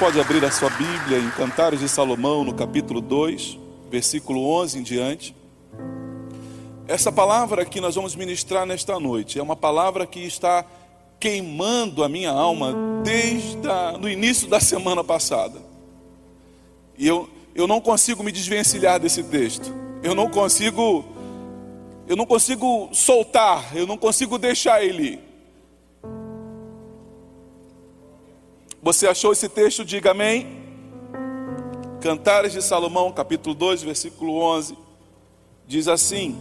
Pode abrir a sua Bíblia em Cantares de Salomão, no capítulo 2, versículo 11 em diante. Essa palavra que nós vamos ministrar nesta noite é uma palavra que está queimando a minha alma desde o início da semana passada. E eu, eu não consigo me desvencilhar desse texto. Eu não consigo eu não consigo soltar, eu não consigo deixar ele Você achou esse texto? Diga amém. Cantares de Salomão, capítulo 2, versículo 11, diz assim: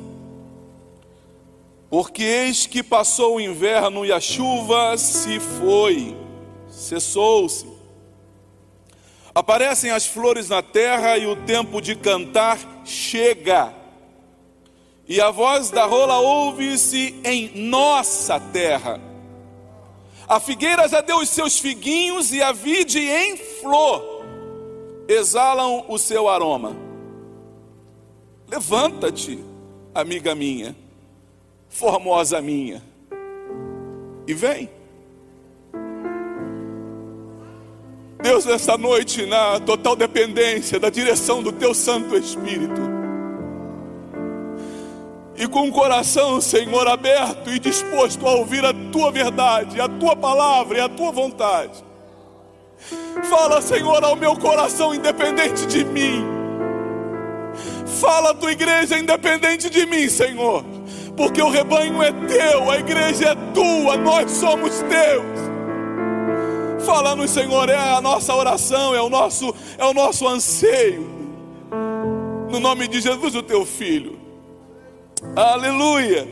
Porque eis que passou o inverno e a chuva se foi, cessou-se. Aparecem as flores na terra e o tempo de cantar chega. E a voz da rola ouve-se em nossa terra a figueira já deu os seus figuinhos e a vide em flor exalam o seu aroma. Levanta-te, amiga minha, formosa minha, e vem. Deus, nessa noite, na total dependência da direção do Teu Santo Espírito, e com o coração, Senhor, aberto e disposto a ouvir a tua verdade, a tua palavra e a tua vontade. Fala, Senhor, ao meu coração, independente de mim. Fala a tua igreja, independente de mim, Senhor, porque o rebanho é teu, a igreja é tua, nós somos teus. Fala-nos, Senhor, é a nossa oração, é o nosso, é o nosso anseio. No nome de Jesus, o teu filho. Aleluia.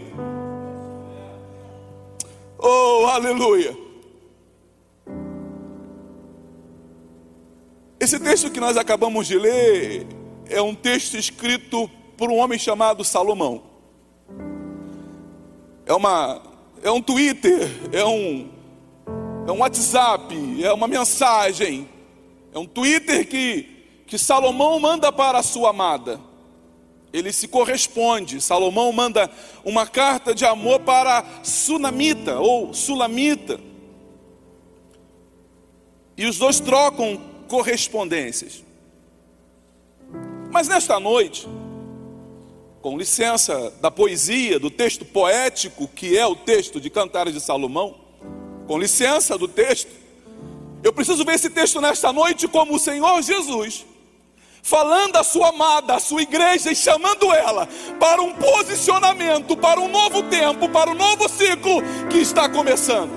Oh, aleluia. Esse texto que nós acabamos de ler é um texto escrito por um homem chamado Salomão. É uma é um Twitter, é um é um WhatsApp, é uma mensagem. É um Twitter que que Salomão manda para a sua amada ele se corresponde. Salomão manda uma carta de amor para Sunamita ou Sulamita. E os dois trocam correspondências. Mas nesta noite, com licença da poesia, do texto poético, que é o texto de Cantares de Salomão, com licença do texto, eu preciso ver esse texto nesta noite como o Senhor Jesus falando à sua amada, à sua igreja e chamando ela para um posicionamento, para um novo tempo, para um novo ciclo que está começando.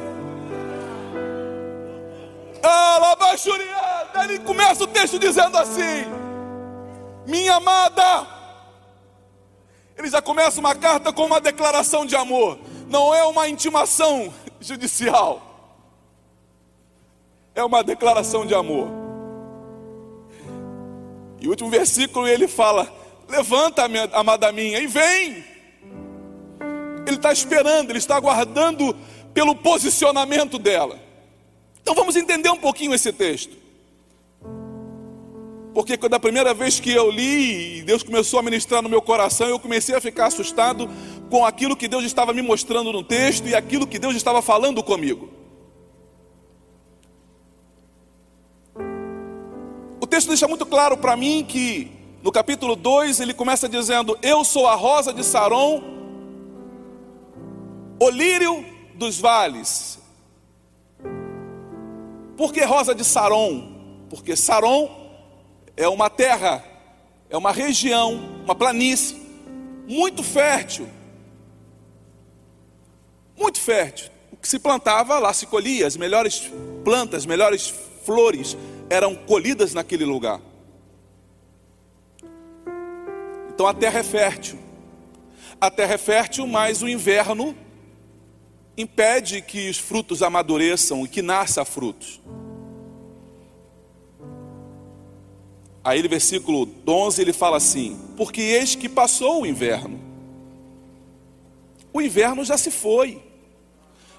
Ele começa o texto dizendo assim: Minha amada, ele já começa uma carta com uma declaração de amor, não é uma intimação judicial, é uma declaração de amor. E o último versículo ele fala: Levanta, minha, amada minha, e vem. Ele está esperando, ele está aguardando pelo posicionamento dela. Então vamos entender um pouquinho esse texto. Porque quando a primeira vez que eu li Deus começou a ministrar no meu coração, eu comecei a ficar assustado com aquilo que Deus estava me mostrando no texto e aquilo que Deus estava falando comigo. Texto deixa muito claro para mim que no capítulo 2 ele começa dizendo: Eu sou a rosa de Saron, o lírio dos vales. Por que rosa de Saron? Porque Saron é uma terra, é uma região, uma planície muito fértil. Muito fértil. O que se plantava lá se colhia, as melhores plantas, as melhores flores eram colhidas naquele lugar. Então a terra é fértil. A terra é fértil, mas o inverno impede que os frutos amadureçam e que nasça frutos. Aí no versículo 11 ele fala assim: Porque eis que passou o inverno. O inverno já se foi.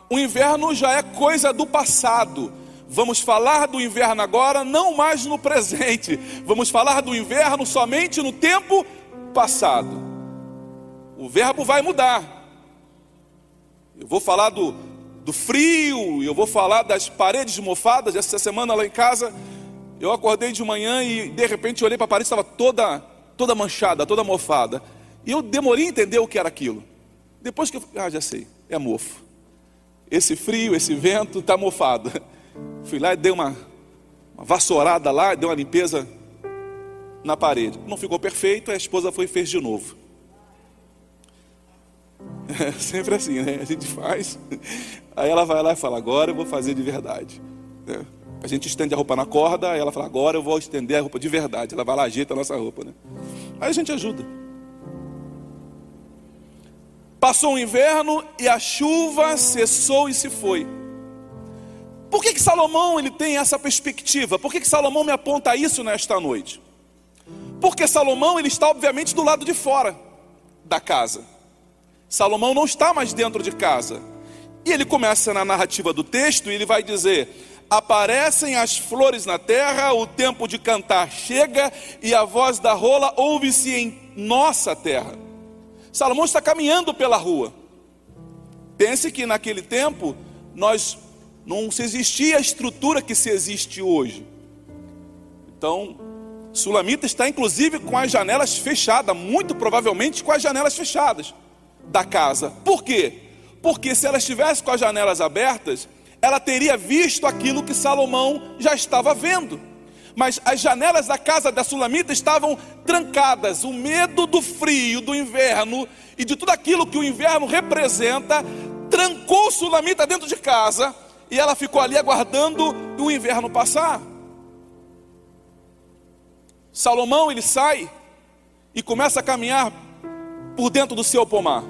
O inverno já é coisa do passado. Vamos falar do inverno agora, não mais no presente. Vamos falar do inverno somente no tempo passado. O verbo vai mudar. Eu vou falar do, do frio, eu vou falar das paredes mofadas. Essa semana lá em casa, eu acordei de manhã e de repente olhei para a parede, estava toda, toda manchada, toda mofada. E eu demorei a entender o que era aquilo. Depois que eu. Ah, já sei, é mofo. Esse frio, esse vento está mofado. Fui lá e dei uma, uma vassourada lá, dei uma limpeza na parede. Não ficou perfeito, a esposa foi e fez de novo. É sempre assim, né? A gente faz, aí ela vai lá e fala: Agora eu vou fazer de verdade. É. A gente estende a roupa na corda, aí ela fala: Agora eu vou estender a roupa de verdade. Ela vai lá, ajeita a nossa roupa, né? Aí a gente ajuda. Passou o inverno e a chuva cessou e se foi. Por que, que Salomão ele tem essa perspectiva? Por que, que Salomão me aponta isso nesta noite? Porque Salomão ele está obviamente do lado de fora da casa. Salomão não está mais dentro de casa. E ele começa na narrativa do texto e ele vai dizer: Aparecem as flores na terra, o tempo de cantar chega e a voz da rola ouve-se em nossa terra. Salomão está caminhando pela rua. Pense que naquele tempo nós não se existia a estrutura que se existe hoje. Então, Sulamita está inclusive com as janelas fechadas, muito provavelmente com as janelas fechadas da casa. Por quê? Porque se ela estivesse com as janelas abertas, ela teria visto aquilo que Salomão já estava vendo. Mas as janelas da casa da Sulamita estavam trancadas. O medo do frio, do inverno e de tudo aquilo que o inverno representa, trancou Sulamita dentro de casa e ela ficou ali aguardando o inverno passar. Salomão ele sai e começa a caminhar por dentro do seu pomar.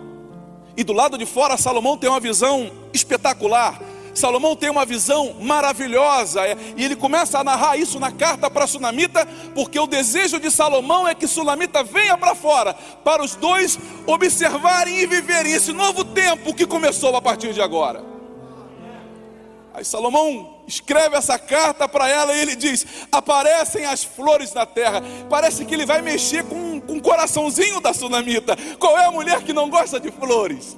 E do lado de fora, Salomão tem uma visão espetacular. Salomão tem uma visão maravilhosa, é, e ele começa a narrar isso na carta para Sunamita, porque o desejo de Salomão é que Sunamita venha para fora, para os dois observarem e viverem esse novo tempo que começou a partir de agora. Aí Salomão escreve essa carta para ela e ele diz: Aparecem as flores na terra. Parece que ele vai mexer com, com o coraçãozinho da sunamita. Qual é a mulher que não gosta de flores?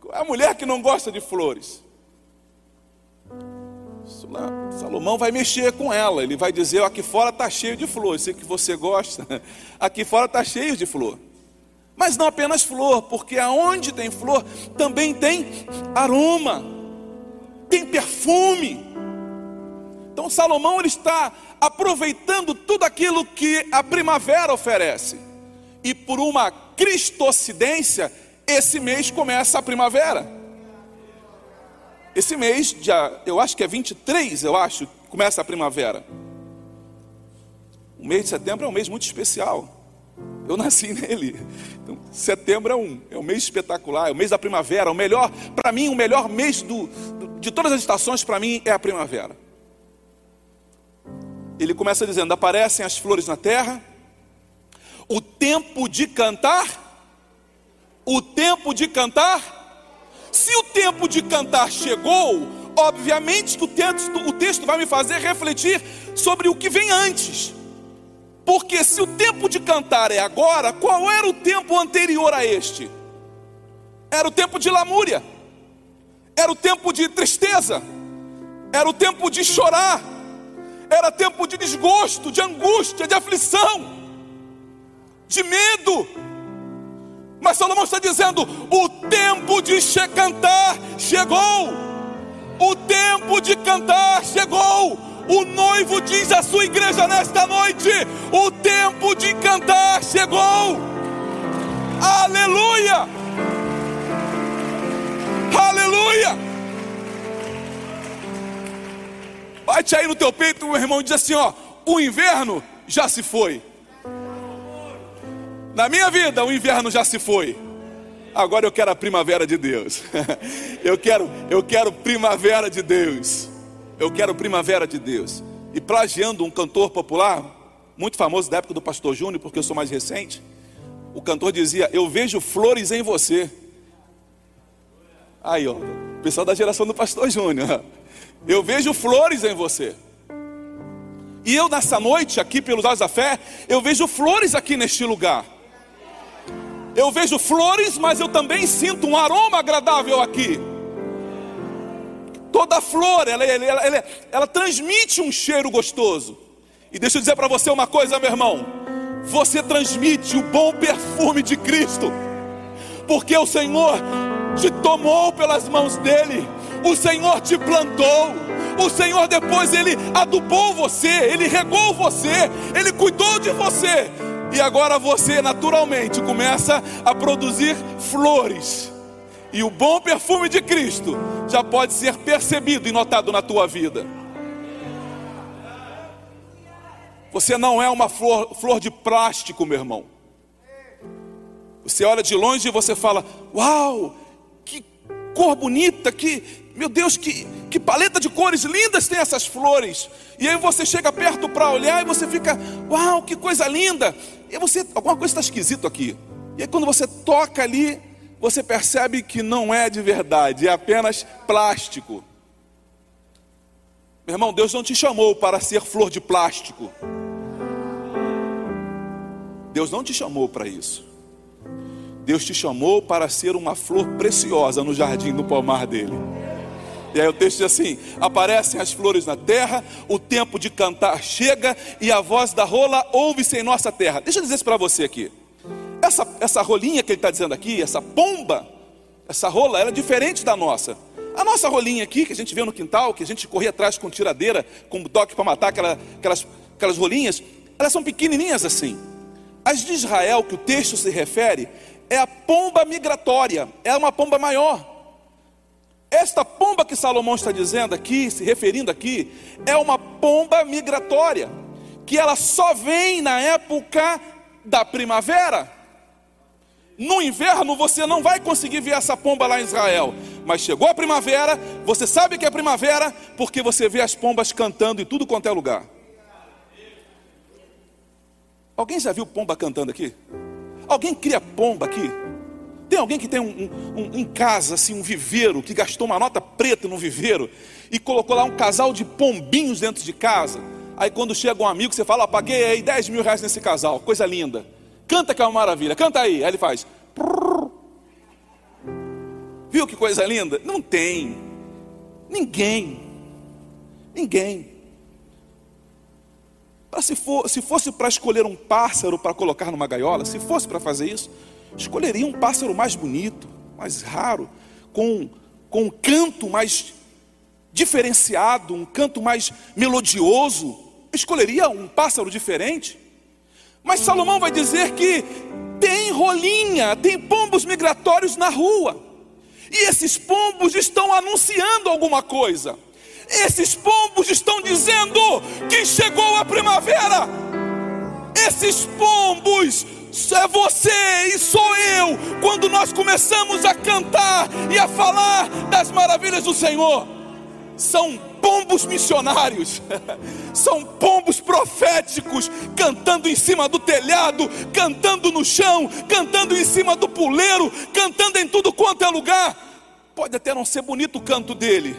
Qual é a mulher que não gosta de flores? Salomão vai mexer com ela. Ele vai dizer: Aqui fora está cheio de flores. Sei que você gosta. Aqui fora está cheio de flor. Mas não apenas flor, porque aonde tem flor também tem aroma tem perfume. Então Salomão ele está aproveitando tudo aquilo que a primavera oferece. E por uma cristocidência, esse mês começa a primavera. Esse mês, eu acho que é 23, eu acho, começa a primavera. O mês de setembro é um mês muito especial. Eu nasci nele. Então, setembro é um, é um mês espetacular, é o mês da primavera. O melhor, para mim, o melhor mês do, de todas as estações, para mim, é a primavera. Ele começa dizendo: aparecem as flores na terra, o tempo de cantar, o tempo de cantar. Se o tempo de cantar chegou, obviamente que o texto, o texto vai me fazer refletir sobre o que vem antes. Porque se o tempo de cantar é agora, qual era o tempo anterior a este? Era o tempo de lamúria, era o tempo de tristeza, era o tempo de chorar, era tempo de desgosto, de angústia, de aflição, de medo. Mas Salomão está dizendo: o tempo de cantar chegou, o tempo de cantar chegou. O noivo diz à sua igreja nesta noite: o tempo de cantar chegou. Aleluia! Aleluia! Bate aí no teu peito, meu irmão, e diz assim: ó, o inverno já se foi. Na minha vida, o inverno já se foi. Agora eu quero a primavera de Deus. eu quero, eu quero primavera de Deus. Eu quero primavera de Deus. E plagiando um cantor popular, muito famoso da época do pastor Júnior, porque eu sou mais recente, o cantor dizia: Eu vejo flores em você. Aí, ó, pessoal da geração do pastor Júnior. Eu vejo flores em você. E eu nessa noite, aqui pelos olhos da fé, eu vejo flores aqui neste lugar. Eu vejo flores, mas eu também sinto um aroma agradável aqui. Toda flor, ela, ela, ela, ela transmite um cheiro gostoso. E deixa eu dizer para você uma coisa, meu irmão. Você transmite o bom perfume de Cristo, porque o Senhor te tomou pelas mãos dele, o Senhor te plantou, o Senhor depois ele adubou você, ele regou você, ele cuidou de você, e agora você naturalmente começa a produzir flores. E o bom perfume de Cristo já pode ser percebido e notado na tua vida. Você não é uma flor, flor de plástico, meu irmão. Você olha de longe e você fala: Uau, que cor bonita, que, meu Deus, que, que paleta de cores lindas tem essas flores. E aí você chega perto para olhar e você fica: Uau, que coisa linda. E você, alguma coisa está esquisito aqui. E aí quando você toca ali, você percebe que não é de verdade, é apenas plástico. Meu irmão, Deus não te chamou para ser flor de plástico. Deus não te chamou para isso. Deus te chamou para ser uma flor preciosa no jardim do pomar dele. E aí o texto diz assim: aparecem as flores na terra, o tempo de cantar chega e a voz da rola ouve-se em nossa terra. Deixa eu dizer isso para você aqui. Essa, essa rolinha que ele está dizendo aqui, essa pomba, essa rola, ela é diferente da nossa. A nossa rolinha aqui, que a gente vê no quintal, que a gente corria atrás com tiradeira, com toque para matar aquela, aquelas, aquelas rolinhas, elas são pequenininhas assim. As de Israel, que o texto se refere, é a pomba migratória, é uma pomba maior. Esta pomba que Salomão está dizendo aqui, se referindo aqui, é uma pomba migratória, que ela só vem na época da primavera. No inverno você não vai conseguir ver essa pomba lá em Israel, mas chegou a primavera, você sabe que é primavera, porque você vê as pombas cantando em tudo quanto é lugar. Alguém já viu pomba cantando aqui? Alguém cria pomba aqui? Tem alguém que tem um, um, um, em casa, assim, um viveiro, que gastou uma nota preta no viveiro e colocou lá um casal de pombinhos dentro de casa? Aí quando chega um amigo, você fala, paguei aí 10 mil reais nesse casal, coisa linda. Canta que é uma maravilha, canta aí. Aí ele faz. Viu que coisa linda? Não tem. Ninguém. Ninguém. Se, for, se fosse para escolher um pássaro para colocar numa gaiola, se fosse para fazer isso, escolheria um pássaro mais bonito, mais raro, com, com um canto mais diferenciado, um canto mais melodioso. Escolheria um pássaro diferente. Mas Salomão vai dizer que tem rolinha, tem pombos migratórios na rua. E esses pombos estão anunciando alguma coisa. Esses pombos estão dizendo que chegou a primavera. Esses pombos é você e sou eu, quando nós começamos a cantar e a falar das maravilhas do Senhor. São pombos missionários, são pombos proféticos, cantando em cima do telhado, cantando no chão, cantando em cima do puleiro, cantando em tudo quanto é lugar. Pode até não ser bonito o canto dele,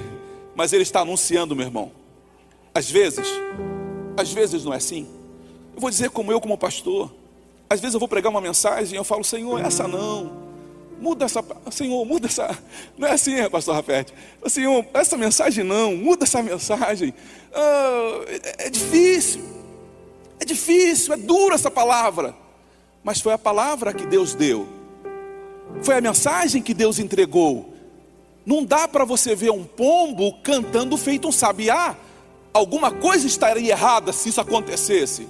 mas ele está anunciando, meu irmão. Às vezes, às vezes não é assim. Eu vou dizer como eu, como pastor. Às vezes eu vou pregar uma mensagem e eu falo, Senhor, essa não. Muda essa, Senhor, muda essa. Não é assim, pastor Rafete. Senhor, essa mensagem não, muda essa mensagem. Ah, é, é difícil. É difícil, é dura essa palavra. Mas foi a palavra que Deus deu. Foi a mensagem que Deus entregou. Não dá para você ver um pombo cantando feito um sabiá. Alguma coisa estaria errada se isso acontecesse.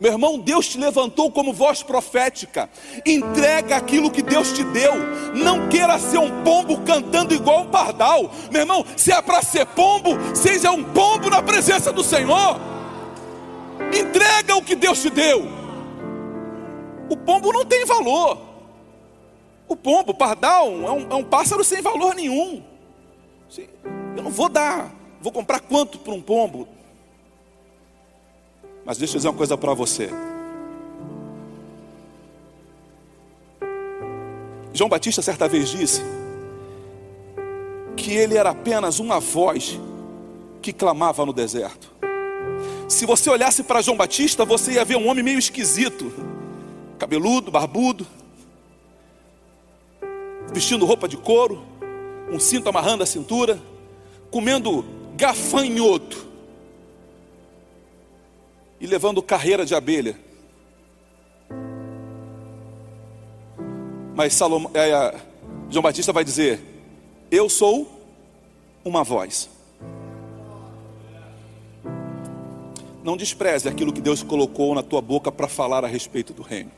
Meu irmão, Deus te levantou como voz profética. Entrega aquilo que Deus te deu. Não queira ser um pombo cantando igual um pardal. Meu irmão, se é para ser pombo, seja um pombo na presença do Senhor. Entrega o que Deus te deu. O pombo não tem valor. O pombo, o pardal, é um, é um pássaro sem valor nenhum. Eu não vou dar, vou comprar quanto para um pombo? Mas deixa eu dizer uma coisa para você. João Batista certa vez disse que ele era apenas uma voz que clamava no deserto. Se você olhasse para João Batista, você ia ver um homem meio esquisito, cabeludo, barbudo, vestindo roupa de couro, um cinto amarrando a cintura, comendo gafanhoto e levando carreira de abelha. Mas Salomão, é, João Batista vai dizer: Eu sou uma voz. Não despreze aquilo que Deus colocou na tua boca para falar a respeito do reino.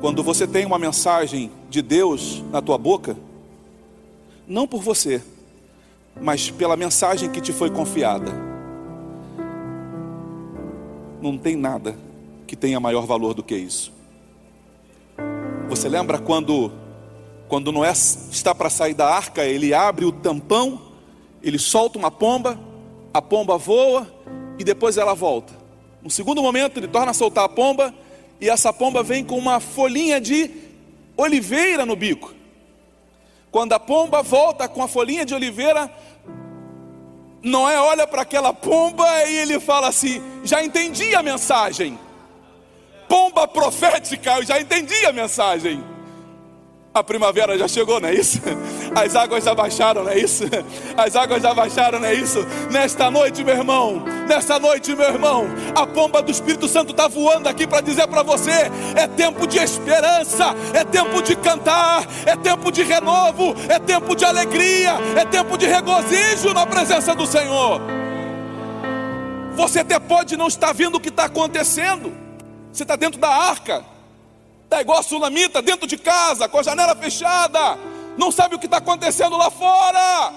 Quando você tem uma mensagem de Deus na tua boca, não por você, mas pela mensagem que te foi confiada, não tem nada que tenha maior valor do que isso. Você lembra quando quando Noé está para sair da arca, ele abre o tampão, ele solta uma pomba, a pomba voa e depois ela volta. No segundo momento, ele torna a soltar a pomba e essa pomba vem com uma folhinha de oliveira no bico. Quando a pomba volta com a folhinha de oliveira, Noé olha para aquela pomba e ele fala assim: Já entendi a mensagem. Pomba profética, eu já entendi a mensagem. A primavera já chegou, não é isso? As águas já baixaram, não é isso? As águas já baixaram, não é isso? Nesta noite, meu irmão, nesta noite, meu irmão, a pomba do Espírito Santo está voando aqui para dizer para você: é tempo de esperança, é tempo de cantar, é tempo de renovo, é tempo de alegria, é tempo de regozijo na presença do Senhor. Você até pode não estar vendo o que está acontecendo, você está dentro da arca Está igual a sulamita dentro de casa, com a janela fechada, não sabe o que está acontecendo lá fora.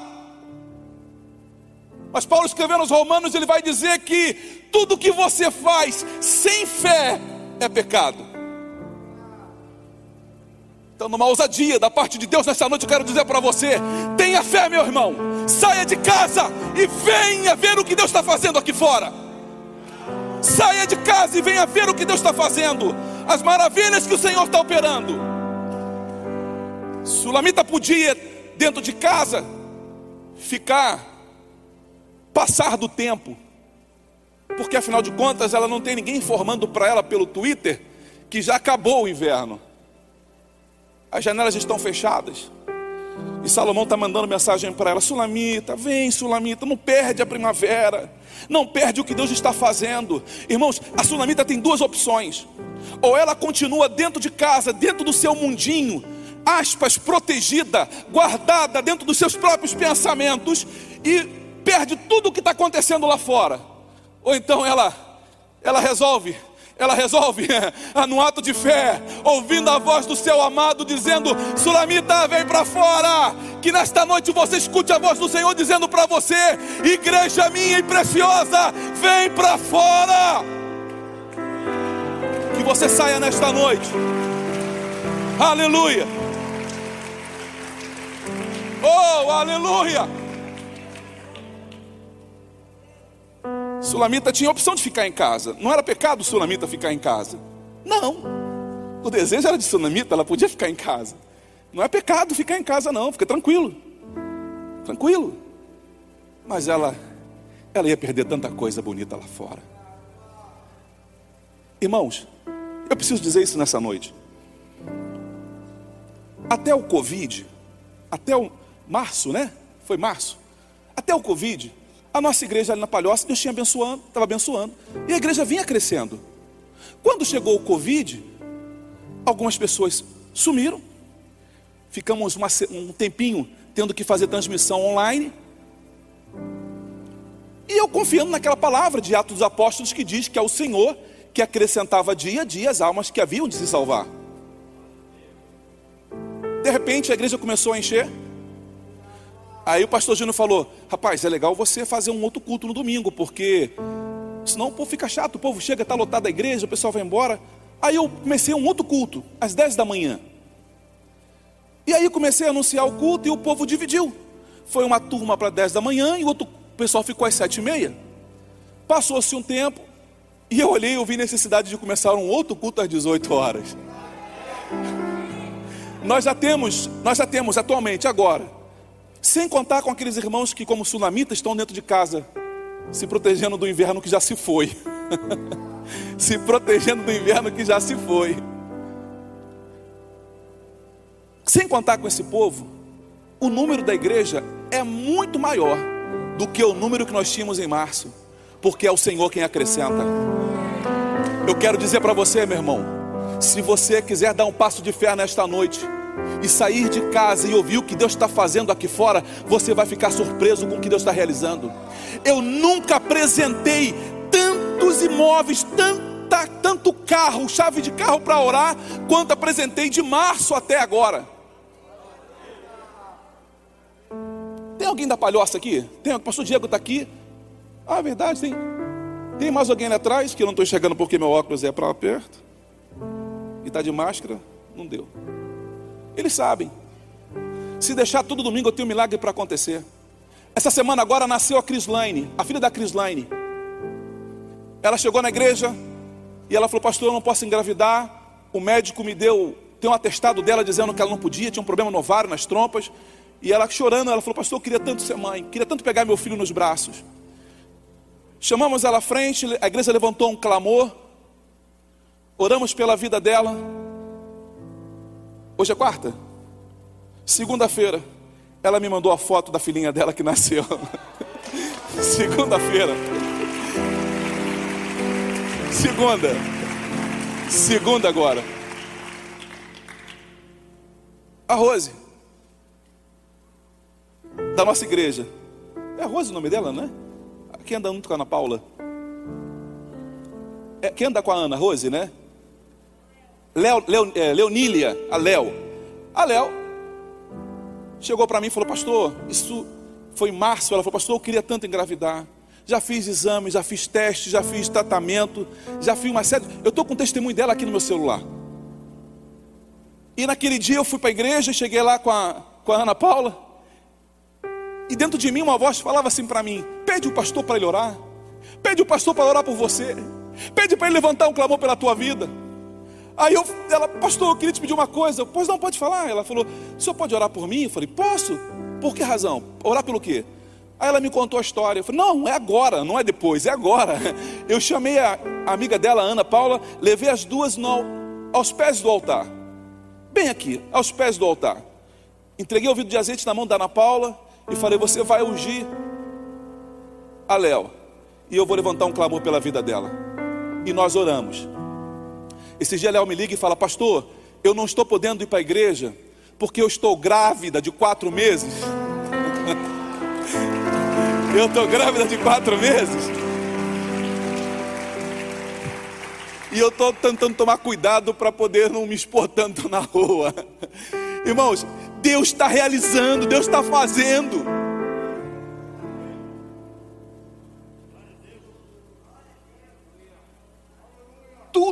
Mas Paulo escrevendo aos Romanos, ele vai dizer que tudo que você faz sem fé é pecado. Então, numa ousadia da parte de Deus nessa noite, eu quero dizer para você: tenha fé, meu irmão, saia de casa e venha ver o que Deus está fazendo aqui fora. Saia de casa e venha ver o que Deus está fazendo as maravilhas que o Senhor está operando. Sulamita podia, dentro de casa, ficar, passar do tempo, porque afinal de contas ela não tem ninguém informando para ela pelo Twitter que já acabou o inverno, as janelas estão fechadas. E Salomão está mandando mensagem para ela: Sulamita, vem, Sulamita, não perde a primavera, não perde o que Deus está fazendo. Irmãos, a Sulamita tem duas opções: ou ela continua dentro de casa, dentro do seu mundinho, aspas, protegida, guardada dentro dos seus próprios pensamentos e perde tudo o que está acontecendo lá fora. Ou então ela, ela resolve ela resolve, no ato de fé, ouvindo a voz do seu amado, dizendo: Sulamita, vem para fora. Que nesta noite você escute a voz do Senhor dizendo para você: Igreja minha e preciosa, vem para fora você saia nesta noite. Aleluia. Oh, aleluia. Sulamita tinha a opção de ficar em casa. Não era pecado Sulamita ficar em casa. Não. O desejo era de Sulamita, ela podia ficar em casa. Não é pecado ficar em casa, não. Fica tranquilo. Tranquilo. Mas ela, ela ia perder tanta coisa bonita lá fora. Irmãos, eu preciso dizer isso nessa noite. Até o Covid, até o março, né? Foi março. Até o Covid, a nossa igreja ali na Palhoça, Deus tinha abençoando, estava abençoando. E a igreja vinha crescendo. Quando chegou o Covid, algumas pessoas sumiram. Ficamos uma, um tempinho tendo que fazer transmissão online. E eu confiando naquela palavra de Atos dos Apóstolos que diz que é o Senhor que acrescentava dia a dia as almas que haviam de se salvar. De repente a igreja começou a encher. Aí o pastor Júnior falou: Rapaz, é legal você fazer um outro culto no domingo, porque Senão o povo fica chato, o povo chega, está lotado a igreja, o pessoal vai embora. Aí eu comecei um outro culto, às 10 da manhã. E aí comecei a anunciar o culto e o povo dividiu. Foi uma turma para 10 da manhã e o outro pessoal ficou às 7 e meia. Passou-se um tempo e eu olhei e vi necessidade de começar um outro culto às 18 horas. Nós já temos, nós já temos atualmente, agora, sem contar com aqueles irmãos que, como sunamitas, estão dentro de casa, se protegendo do inverno que já se foi. se protegendo do inverno que já se foi. Sem contar com esse povo, o número da igreja é muito maior do que o número que nós tínhamos em março, porque é o Senhor quem acrescenta. Eu quero dizer para você, meu irmão, se você quiser dar um passo de fé nesta noite e sair de casa e ouvir o que Deus está fazendo aqui fora, você vai ficar surpreso com o que Deus está realizando. Eu nunca apresentei tantos imóveis, tanta, tanto carro, chave de carro para orar, quanto apresentei de março até agora. Tem alguém da palhoça aqui? Tem, o pastor Diego está aqui. Ah, verdade, tem. Tem mais alguém ali atrás que eu não estou enxergando porque meu óculos é para perto. E está de máscara, não deu. Eles sabem. Se deixar todo domingo eu tenho um milagre para acontecer. Essa semana agora nasceu a Crislaine, a filha da Crislaine. Ela chegou na igreja e ela falou: Pastor, eu não posso engravidar. O médico me deu, tem um atestado dela dizendo que ela não podia, tinha um problema no ovário, nas trompas. E ela chorando, ela falou: Pastor, eu queria tanto ser mãe, queria tanto pegar meu filho nos braços. Chamamos ela à frente, a igreja levantou um clamor, oramos pela vida dela. Hoje é quarta? Segunda-feira, ela me mandou a foto da filhinha dela que nasceu. Segunda-feira. Segunda. Segunda agora. A Rose. Da nossa igreja. É a Rose o nome dela, né? Quem anda muito com a Ana Paula? É, quem anda com a Ana? Rose, né? Leo, Leo, é, Leonília, a Léo. A Léo chegou para mim e falou: Pastor, isso foi em março. Ela falou: Pastor, eu queria tanto engravidar. Já fiz exames, já fiz testes, já fiz tratamento, já fiz uma série. Eu estou com o testemunho dela aqui no meu celular. E naquele dia eu fui para a igreja, cheguei lá com a, com a Ana Paula. E dentro de mim uma voz falava assim para mim: Pede o pastor para ele orar. Pede o pastor para orar por você. Pede para ele levantar um clamor pela tua vida. Aí eu, ela, pastor, eu queria te pedir uma coisa. Pois não, pode falar. Ela falou: O senhor pode orar por mim? Eu falei: Posso. Por que razão? Orar pelo quê? Aí ela me contou a história. Eu falei: Não, é agora, não é depois, é agora. Eu chamei a, amiga dela, Ana Paula, levei as duas no, aos pés do altar. Bem aqui, aos pés do altar. Entreguei o vidro de azeite na mão da Ana Paula e falei: Você vai ungir a Léo. E eu vou levantar um clamor pela vida dela. E nós oramos. Esse dia Léo me liga e fala: Pastor, eu não estou podendo ir para a igreja porque eu estou grávida de quatro meses. eu estou grávida de quatro meses. E eu estou tentando tomar cuidado para poder não me expor tanto na rua. Irmãos, Deus está realizando, Deus está fazendo.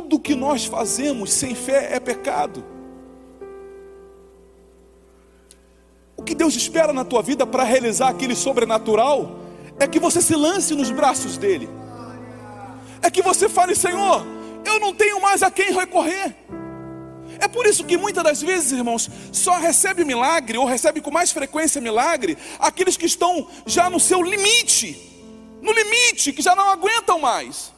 Tudo que nós fazemos sem fé é pecado. O que Deus espera na tua vida para realizar aquele sobrenatural é que você se lance nos braços dele. É que você fale, Senhor, eu não tenho mais a quem recorrer. É por isso que muitas das vezes, irmãos, só recebe milagre ou recebe com mais frequência milagre aqueles que estão já no seu limite, no limite, que já não aguentam mais.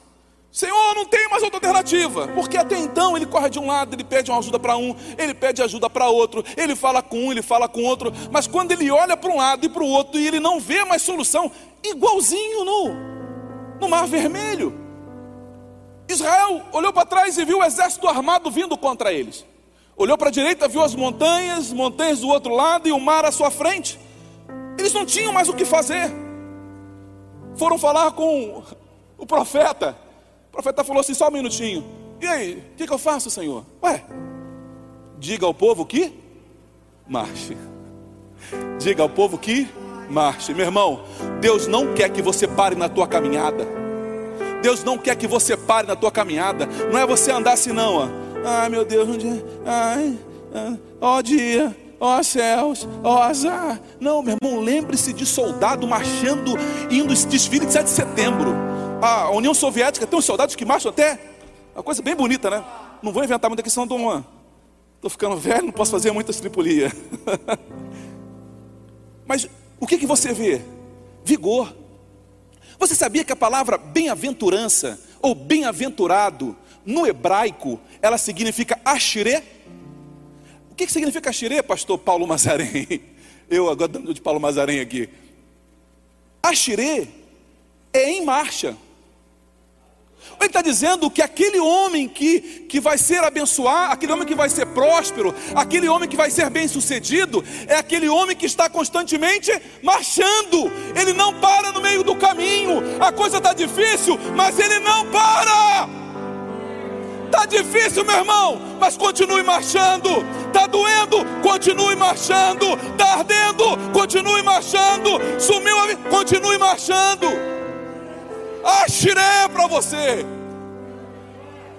Senhor, não tem mais outra alternativa. Porque até então ele corre de um lado, ele pede uma ajuda para um, ele pede ajuda para outro, ele fala com um, ele fala com outro. Mas quando ele olha para um lado e para o outro e ele não vê mais solução, igualzinho no, no Mar Vermelho. Israel olhou para trás e viu o exército armado vindo contra eles. Olhou para a direita, viu as montanhas, montanhas do outro lado e o mar à sua frente. Eles não tinham mais o que fazer. Foram falar com o profeta profeta falou assim: só um minutinho. E aí, o que, que eu faço, Senhor? Ué, diga ao povo que marche. Diga ao povo que marche. Meu irmão, Deus não quer que você pare na tua caminhada. Deus não quer que você pare na tua caminhada. Não é você andar assim não, ó. Ai meu Deus, um dia, ai, ó dia, ó céus, ó azar. Não, meu irmão, lembre-se de soldado marchando, indo desfile de 7 de setembro. A União Soviética tem uns soldados que marcham até, uma coisa bem bonita, né? Não vou inventar muita questão, Dom Juan. Estou ficando velho, não posso fazer muita tripulia. Mas o que, que você vê? Vigor. Você sabia que a palavra bem-aventurança ou bem-aventurado no hebraico ela significa ashire? O que, que significa ashire, pastor Paulo Mazarém? Eu agora dando de Paulo Mazarém aqui. Ashire é em marcha. Ele está dizendo que aquele homem que, que vai ser abençoado, aquele homem que vai ser próspero, aquele homem que vai ser bem sucedido, é aquele homem que está constantemente marchando. Ele não para no meio do caminho. A coisa está difícil, mas ele não para. Está difícil, meu irmão, mas continue marchando. Está doendo, continue marchando. Está ardendo, continue marchando. Sumiu a continue marchando. Achiré para você.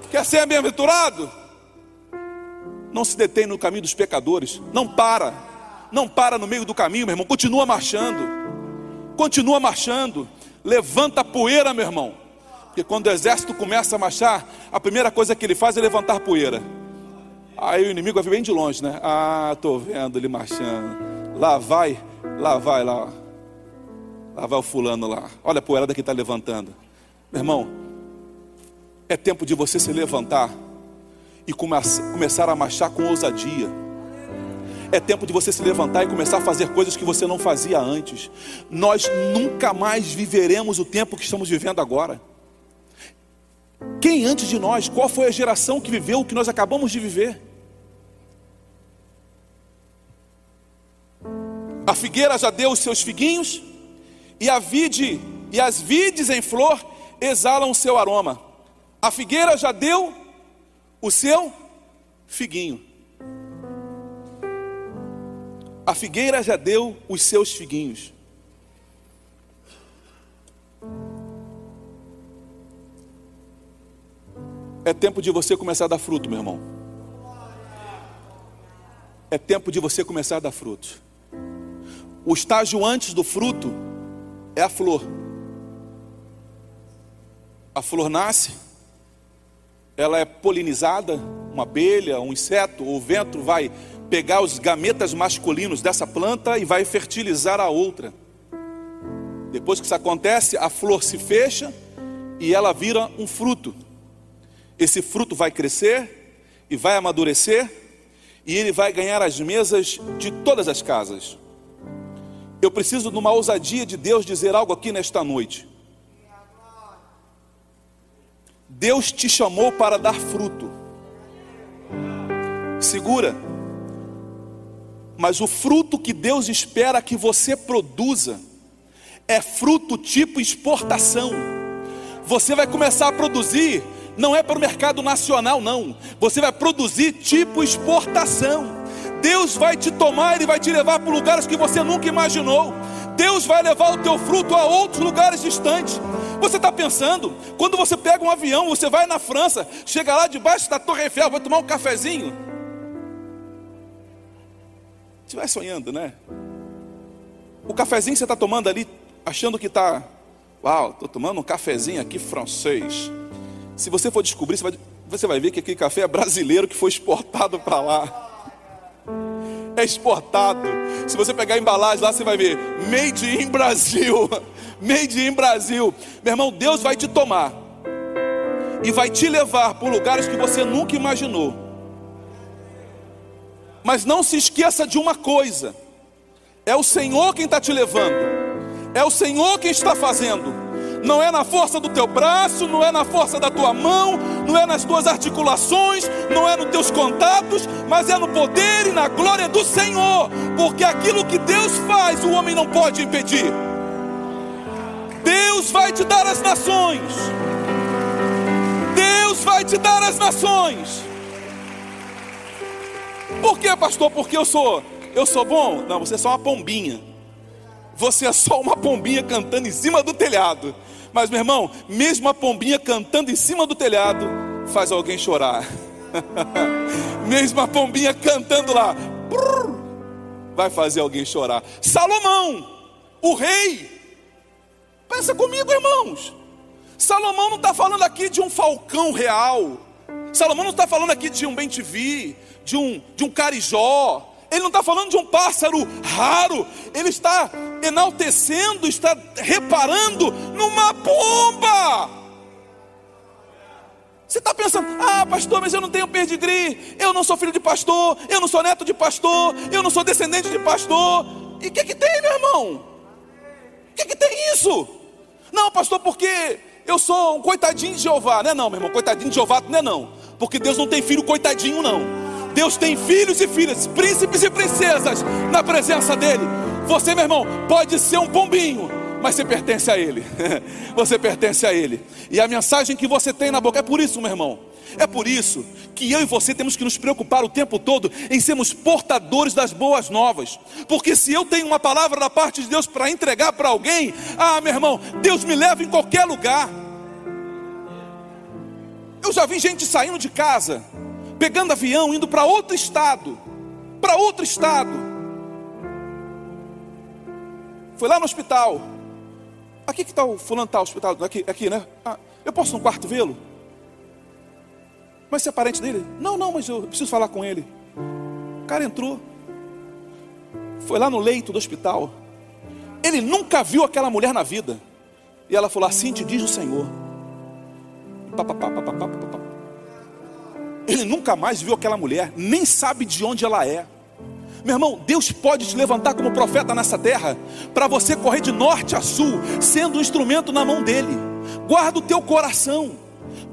Quer ser bem-aventurado? Não se detém no caminho dos pecadores. Não para. Não para no meio do caminho, meu irmão. Continua marchando. Continua marchando. Levanta a poeira, meu irmão. Porque quando o exército começa a marchar, a primeira coisa que ele faz é levantar poeira. Aí o inimigo vai vir bem de longe, né? Ah, estou vendo ele marchando. Lá vai, lá vai, lá. Lá vai o fulano lá. Olha a poeirada que está levantando. Meu irmão, é tempo de você se levantar e come começar a marchar com ousadia. É tempo de você se levantar e começar a fazer coisas que você não fazia antes. Nós nunca mais viveremos o tempo que estamos vivendo agora. Quem antes de nós, qual foi a geração que viveu o que nós acabamos de viver? A figueira já deu os seus figuinhos, e a vide e as vides em flor exalam o seu aroma. A figueira já deu o seu figuinho. A figueira já deu os seus figuinhos. É tempo de você começar a dar fruto, meu irmão. É tempo de você começar a dar fruto. O estágio antes do fruto é a flor. A flor nasce, ela é polinizada, uma abelha, um inseto, o vento vai pegar os gametas masculinos dessa planta e vai fertilizar a outra. Depois que isso acontece, a flor se fecha e ela vira um fruto. Esse fruto vai crescer e vai amadurecer e ele vai ganhar as mesas de todas as casas. Eu preciso de uma ousadia de Deus dizer algo aqui nesta noite. Deus te chamou para dar fruto. Segura. Mas o fruto que Deus espera que você produza é fruto tipo exportação. Você vai começar a produzir, não é para o mercado nacional, não. Você vai produzir tipo exportação. Deus vai te tomar e vai te levar para lugares que você nunca imaginou. Deus vai levar o teu fruto a outros lugares distantes. Você está pensando, quando você pega um avião, você vai na França, chega lá debaixo da Torre Eiffel, vai tomar um cafezinho. Você vai sonhando, né? O cafezinho que você está tomando ali, achando que está, uau, estou tomando um cafezinho aqui francês. Se você for descobrir, você vai, você vai ver que aquele café é brasileiro que foi exportado para lá é exportado. Se você pegar a embalagem lá, você vai ver Made in Brasil. Made in Brasil. Meu irmão, Deus vai te tomar e vai te levar por lugares que você nunca imaginou. Mas não se esqueça de uma coisa: é o Senhor quem está te levando, é o Senhor quem está fazendo não é na força do teu braço, não é na força da tua mão, não é nas tuas articulações, não é nos teus contatos, mas é no poder e na glória do Senhor, porque aquilo que Deus faz, o homem não pode impedir. Deus vai te dar as nações. Deus vai te dar as nações. Por que, pastor? Porque eu sou eu sou bom? Não, você é só uma pombinha. Você é só uma pombinha cantando em cima do telhado Mas, meu irmão, mesmo a pombinha cantando em cima do telhado, faz alguém chorar. mesmo a pombinha cantando lá, vai fazer alguém chorar. Salomão, o rei, pensa comigo, irmãos. Salomão não está falando aqui de um falcão real. Salomão não está falando aqui de um bem de um, de um carijó. Ele não está falando de um pássaro raro. Ele está enaltecendo, está reparando numa pomba. Você está pensando, ah, pastor, mas eu não tenho perdigri, eu não sou filho de pastor, eu não sou neto de pastor, eu não sou descendente de pastor. E o que, que tem, meu irmão? O que, que tem isso? Não, pastor, porque eu sou um coitadinho de Jeová. Não é não, meu irmão, coitadinho de Jeová não é não. Porque Deus não tem filho coitadinho, não. Deus tem filhos e filhas, príncipes e princesas na presença dEle. Você, meu irmão, pode ser um pombinho, mas você pertence a Ele. você pertence a Ele. E a mensagem que você tem na boca é por isso, meu irmão. É por isso que eu e você temos que nos preocupar o tempo todo em sermos portadores das boas novas. Porque se eu tenho uma palavra da parte de Deus para entregar para alguém, ah, meu irmão, Deus me leva em qualquer lugar. Eu já vi gente saindo de casa, pegando avião, indo para outro estado, para outro estado foi lá no hospital. Aqui que está o fulano tá, o hospital, aqui, aqui né? Ah, eu posso no quarto vê-lo? Mas você é parente dele? Não, não, mas eu preciso falar com ele. O cara entrou. Foi lá no leito do hospital. Ele nunca viu aquela mulher na vida. E ela falou: Assim te diz o Senhor. Ele nunca mais viu aquela mulher, nem sabe de onde ela é. Meu irmão, Deus pode te levantar como profeta nessa terra, para você correr de norte a sul, sendo um instrumento na mão dele. Guarda o teu coração,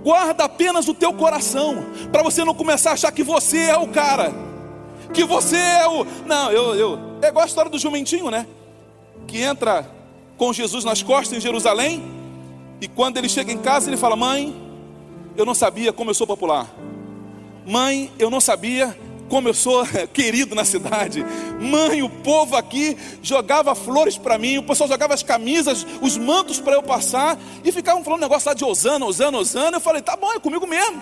guarda apenas o teu coração, para você não começar a achar que você é o cara, que você é o. Não, eu, eu. É igual a história do jumentinho, né? Que entra com Jesus nas costas em Jerusalém, e quando ele chega em casa, ele fala: Mãe, eu não sabia como eu sou popular. Mãe, eu não sabia como eu sou querido na cidade. Mãe, o povo aqui jogava flores para mim, o pessoal jogava as camisas, os mantos para eu passar, e ficavam falando um negócio lá de Osana, Osana, Osana. Eu falei, tá bom, é comigo mesmo.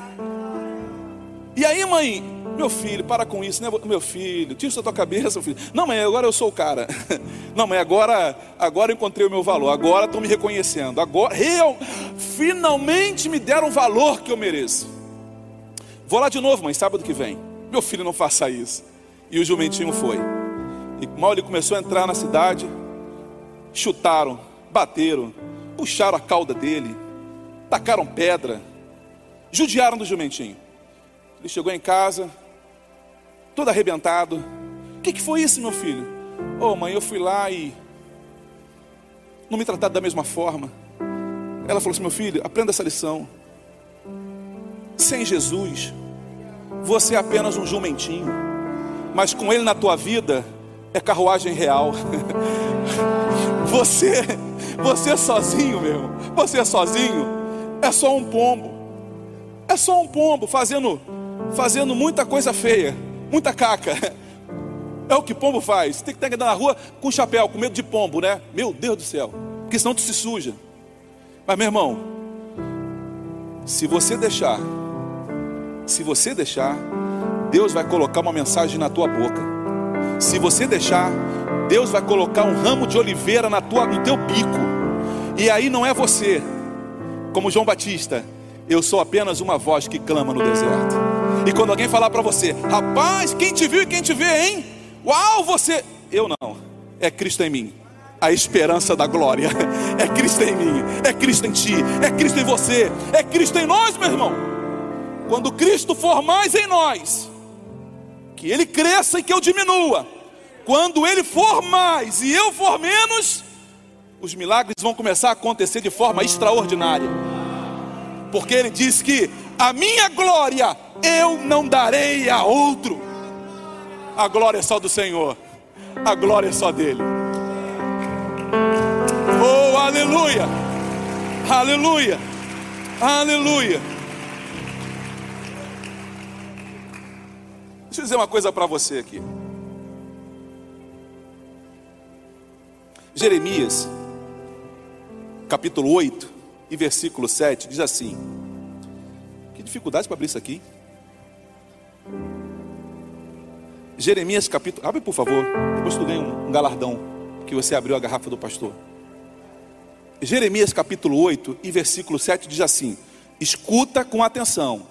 E aí, mãe, meu filho, para com isso, né? Meu filho, tira isso da tua cabeça, filho. Não, mãe, agora eu sou o cara. Não, mãe, agora, agora eu encontrei o meu valor. Agora estão me reconhecendo. Agora, real, finalmente me deram o valor que eu mereço. Vou lá de novo, mãe, sábado que vem. Meu filho, não faça isso. E o jumentinho foi. E mal ele começou a entrar na cidade, chutaram, bateram, puxaram a cauda dele, tacaram pedra, judiaram do jumentinho. Ele chegou em casa, todo arrebentado. O que, que foi isso, meu filho? Oh, mãe, eu fui lá e não me trataram da mesma forma. Ela falou assim: meu filho, aprenda essa lição. Sem Jesus, você é apenas um jumentinho, mas com Ele na tua vida é carruagem real. Você, você sozinho, meu, você sozinho é só um pombo, é só um pombo fazendo, fazendo muita coisa feia, muita caca. É o que pombo faz. Tem que estar na rua com chapéu, com medo de pombo, né? Meu Deus do céu, porque senão tu se suja. Mas meu irmão, se você deixar se você deixar, Deus vai colocar uma mensagem na tua boca. Se você deixar, Deus vai colocar um ramo de oliveira na tua, no teu bico. E aí não é você, como João Batista, eu sou apenas uma voz que clama no deserto. E quando alguém falar para você, rapaz, quem te viu e quem te vê, hein? Uau, você. Eu não, é Cristo em mim a esperança da glória. É Cristo em mim, é Cristo em ti, é Cristo em você, é Cristo em nós, meu irmão. Quando Cristo for mais em nós, que Ele cresça e que eu diminua. Quando Ele for mais e eu for menos, os milagres vão começar a acontecer de forma extraordinária. Porque Ele diz que a minha glória eu não darei a outro. A glória é só do Senhor. A glória é só dele. Oh, aleluia! Aleluia! Aleluia! Deixa eu dizer uma coisa para você aqui. Jeremias, capítulo 8, e versículo 7 diz assim: Que dificuldade para abrir isso aqui? Jeremias capítulo. Abre por favor, depois tu ganha um, galardão que você abriu a garrafa do pastor. Jeremias capítulo 8 e versículo 7 diz assim: Escuta com atenção,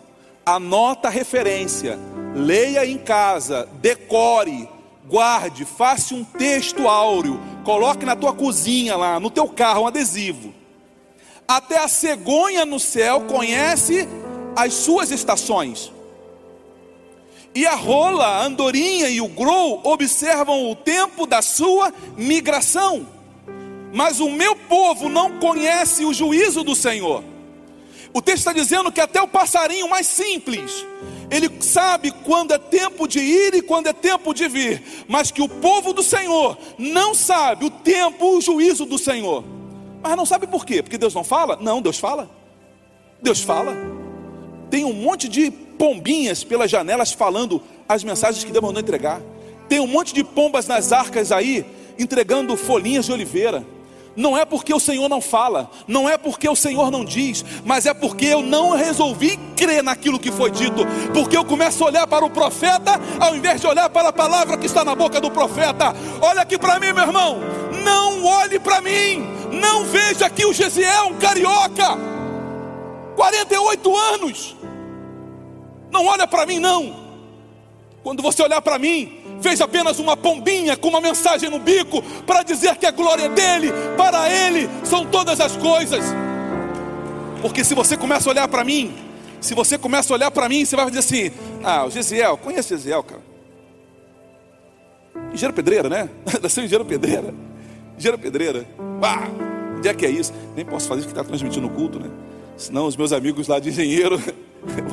anota a referência, leia em casa, decore, guarde, faça um texto áureo, coloque na tua cozinha lá, no teu carro, um adesivo. Até a cegonha no céu conhece as suas estações. E a rola, a andorinha e o grou observam o tempo da sua migração. Mas o meu povo não conhece o juízo do Senhor. O texto está dizendo que até o passarinho mais simples, ele sabe quando é tempo de ir e quando é tempo de vir, mas que o povo do Senhor não sabe o tempo, o juízo do Senhor. Mas não sabe por quê? Porque Deus não fala? Não, Deus fala. Deus fala. Tem um monte de pombinhas pelas janelas falando as mensagens que Deus mandou entregar. Tem um monte de pombas nas arcas aí entregando folhinhas de oliveira. Não é porque o Senhor não fala, não é porque o Senhor não diz, mas é porque eu não resolvi crer naquilo que foi dito, porque eu começo a olhar para o profeta ao invés de olhar para a palavra que está na boca do profeta. Olha aqui para mim, meu irmão, não olhe para mim, não veja aqui o Gesiel, um carioca, 48 anos, não olha para mim, não. Quando você olhar para mim, fez apenas uma pombinha com uma mensagem no bico para dizer que a glória é dele, para ele são todas as coisas. Porque se você começa a olhar para mim, se você começa a olhar para mim, você vai dizer assim: Ah, o Gesiel, conhece o Gesiel, cara? Engenheiro Pedreira, né? Nasceu Engenheiro Pedreira. Engenheiro Pedreira. Ah, onde é que é isso? Nem posso fazer isso que está transmitindo o culto, né? Senão os meus amigos lá de engenheiro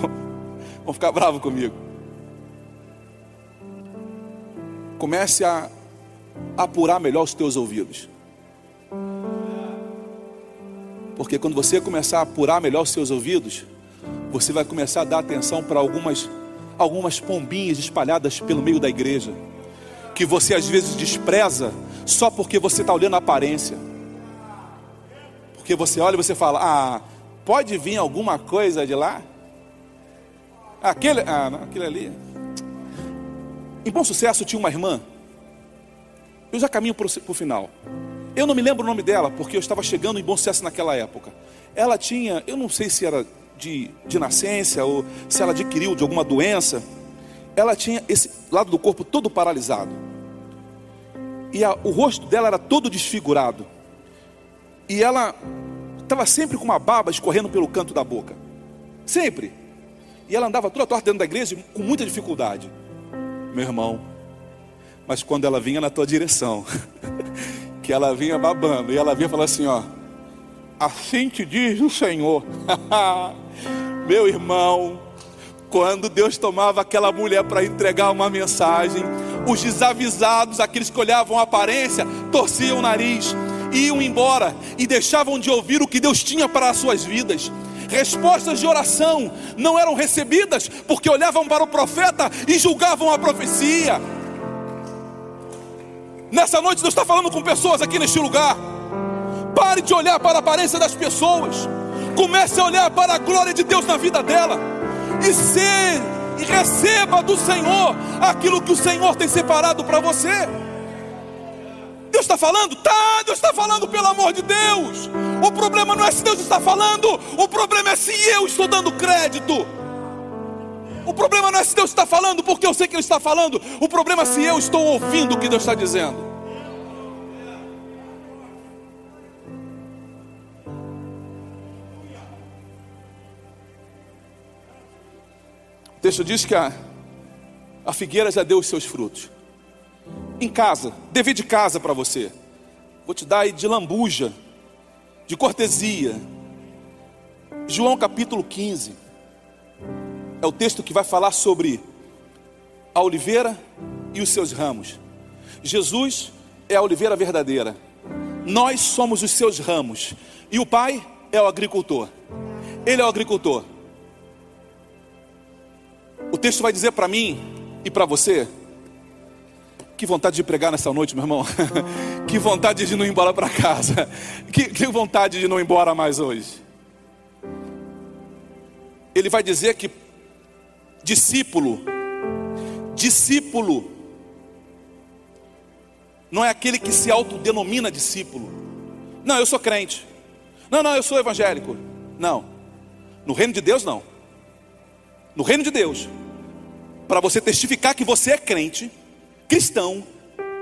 vão ficar bravos comigo. Comece a apurar melhor os teus ouvidos. Porque quando você começar a apurar melhor os seus ouvidos, você vai começar a dar atenção para algumas algumas pombinhas espalhadas pelo meio da igreja, que você às vezes despreza só porque você está olhando a aparência. Porque você olha e você fala: "Ah, pode vir alguma coisa de lá?" Aquele, ah, não, aquele ali. Em Bom Sucesso tinha uma irmã. Eu já caminho para o final. Eu não me lembro o nome dela, porque eu estava chegando em Bom Sucesso naquela época. Ela tinha, eu não sei se era de, de nascença ou se ela adquiriu de alguma doença. Ela tinha esse lado do corpo todo paralisado. E a, o rosto dela era todo desfigurado. E ela estava sempre com uma baba escorrendo pelo canto da boca. Sempre. E ela andava toda torta dentro da igreja com muita dificuldade meu irmão. Mas quando ela vinha na tua direção, que ela vinha babando, e ela vinha falando assim: ó, assim te diz o Senhor, meu irmão. Quando Deus tomava aquela mulher para entregar uma mensagem, os desavisados, aqueles que olhavam a aparência, torciam o nariz, iam embora e deixavam de ouvir o que Deus tinha para as suas vidas respostas de oração não eram recebidas porque olhavam para o profeta e julgavam a profecia. Nessa noite Deus está falando com pessoas aqui neste lugar. Pare de olhar para a aparência das pessoas. Comece a olhar para a glória de Deus na vida dela. E ser e receba do Senhor aquilo que o Senhor tem separado para você. Deus está falando? Tá, Deus está falando, pelo amor de Deus. O problema não é se Deus está falando, o problema é se eu estou dando crédito. O problema não é se Deus está falando, porque eu sei que Ele está falando. O problema é se eu estou ouvindo o que Deus está dizendo. O texto diz que a, a figueira já deu os seus frutos em casa, dever de casa para você. Vou te dar aí de lambuja, de cortesia. João capítulo 15. É o texto que vai falar sobre a oliveira e os seus ramos. Jesus é a oliveira verdadeira. Nós somos os seus ramos. E o Pai é o agricultor. Ele é o agricultor. O texto vai dizer para mim e para você que vontade de pregar nessa noite, meu irmão. que vontade de não ir embora para casa. Que, que vontade de não ir embora mais hoje. ele vai dizer que discípulo, discípulo, não é aquele que se autodenomina discípulo. Não, eu sou crente. Não, não, eu sou evangélico. Não. No reino de Deus, não. No reino de Deus, para você testificar que você é crente, cristão,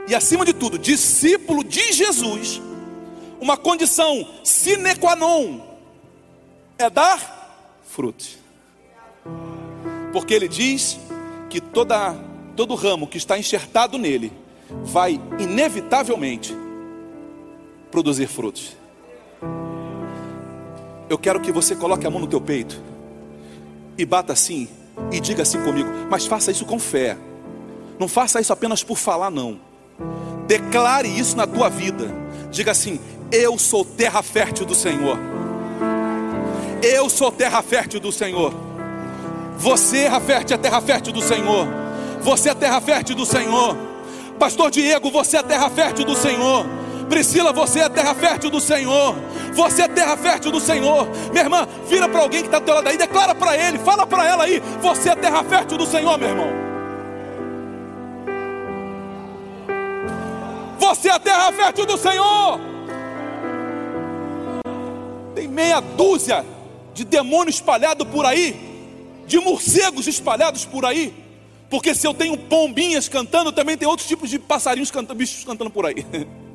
e acima de tudo, discípulo de Jesus, uma condição sine qua non é dar frutos. Porque ele diz que toda, todo ramo que está enxertado nele vai inevitavelmente produzir frutos. Eu quero que você coloque a mão no teu peito e bata assim e diga assim comigo, mas faça isso com fé. Não faça isso apenas por falar não. Declare isso na tua vida. Diga assim: eu sou terra fértil do Senhor. Eu sou terra fértil do Senhor. Você, terra fértil, é terra fértil do Senhor. Você é terra fértil do Senhor. Pastor Diego, você é terra fértil do Senhor. Priscila, você é terra fértil do Senhor. Você é terra fértil do Senhor. Minha irmã, vira para alguém que está do teu lado aí, declara para ele, fala para ela aí: Você é terra fértil do Senhor, meu irmão. Você é terra fértil do Senhor. Tem meia dúzia de demônios espalhados por aí, de morcegos espalhados por aí. Porque se eu tenho pombinhas cantando, também tem outros tipos de passarinhos cantando, bichos cantando por aí.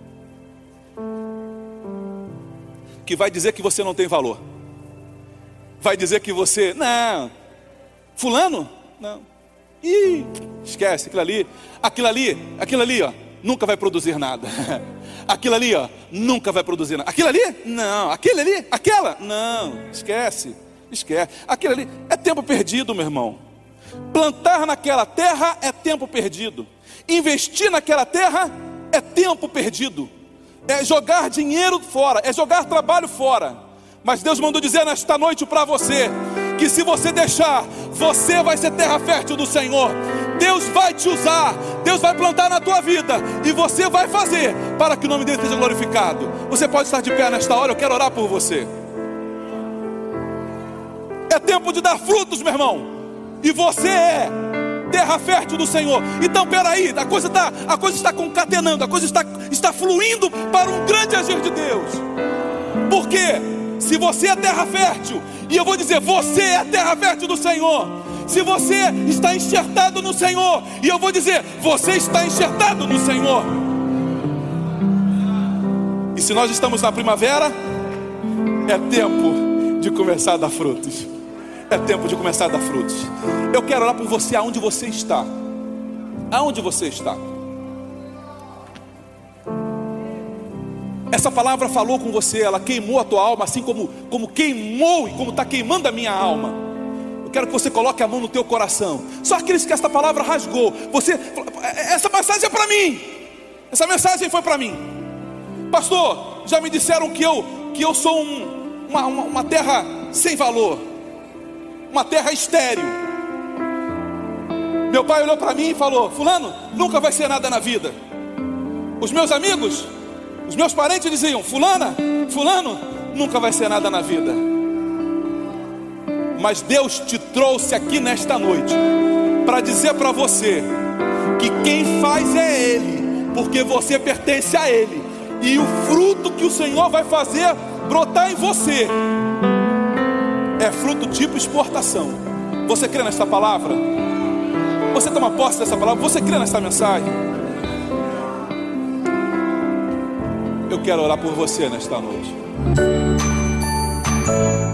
que vai dizer que você não tem valor. Vai dizer que você, não, fulano, não. Ih, esquece aquilo ali, aquilo ali, aquilo ali, ó, nunca vai produzir nada. Aquilo ali, ó, nunca vai produzir nada. Aquilo ali? Não. Aquele ali? Aquela? Não. Esquece. Esquece. Aquilo ali é tempo perdido, meu irmão. Plantar naquela terra é tempo perdido. Investir naquela terra é tempo perdido é jogar dinheiro fora, é jogar trabalho fora. Mas Deus mandou dizer nesta noite para você que se você deixar, você vai ser terra fértil do Senhor. Deus vai te usar, Deus vai plantar na tua vida e você vai fazer para que o nome dele seja glorificado. Você pode estar de pé nesta hora, eu quero orar por você. É tempo de dar frutos, meu irmão. E você é terra fértil do Senhor. Então, peraí, a coisa está, a coisa está concatenando, a coisa está, está fluindo para um grande agir de Deus. Porque se você é terra fértil, e eu vou dizer, você é terra fértil do Senhor. Se você está enxertado no Senhor, e eu vou dizer, você está enxertado no Senhor. E se nós estamos na primavera, é tempo de começar a dar frutos. É tempo de começar a dar frutos. Eu quero orar por você aonde você está. Aonde você está? Essa palavra falou com você, ela queimou a tua alma, assim como, como queimou e como está queimando a minha alma. Quero que você coloque a mão no teu coração. Só aqueles que esta palavra rasgou. Você, essa mensagem é para mim. Essa mensagem foi para mim. Pastor, já me disseram que eu, que eu sou um, uma, uma, uma terra sem valor uma terra estéril. Meu pai olhou para mim e falou: Fulano, nunca vai ser nada na vida. Os meus amigos, os meus parentes diziam: Fulana, Fulano, nunca vai ser nada na vida. Mas Deus te trouxe aqui nesta noite para dizer para você que quem faz é Ele, porque você pertence a Ele, e o fruto que o Senhor vai fazer brotar em você é fruto tipo exportação. Você crê nesta palavra? Você toma posse dessa palavra? Você crê nesta mensagem? Eu quero orar por você nesta noite.